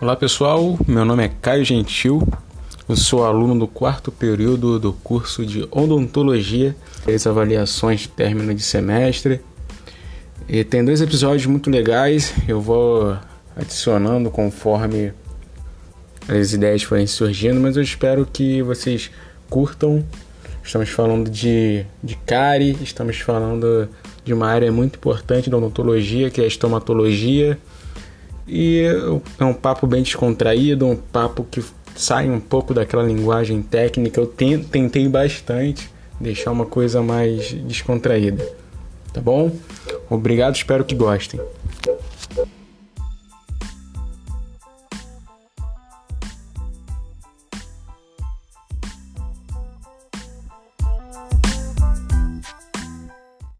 Olá pessoal, meu nome é Caio Gentil, eu sou aluno do quarto período do curso de odontologia, as avaliações de término de semestre. E tem dois episódios muito legais, eu vou adicionando conforme as ideias forem surgindo, mas eu espero que vocês curtam. Estamos falando de, de cárie, estamos falando de uma área muito importante da odontologia, que é a estomatologia. E é um papo bem descontraído, um papo que sai um pouco daquela linguagem técnica. Eu tentei bastante deixar uma coisa mais descontraída. Tá bom? Obrigado, espero que gostem.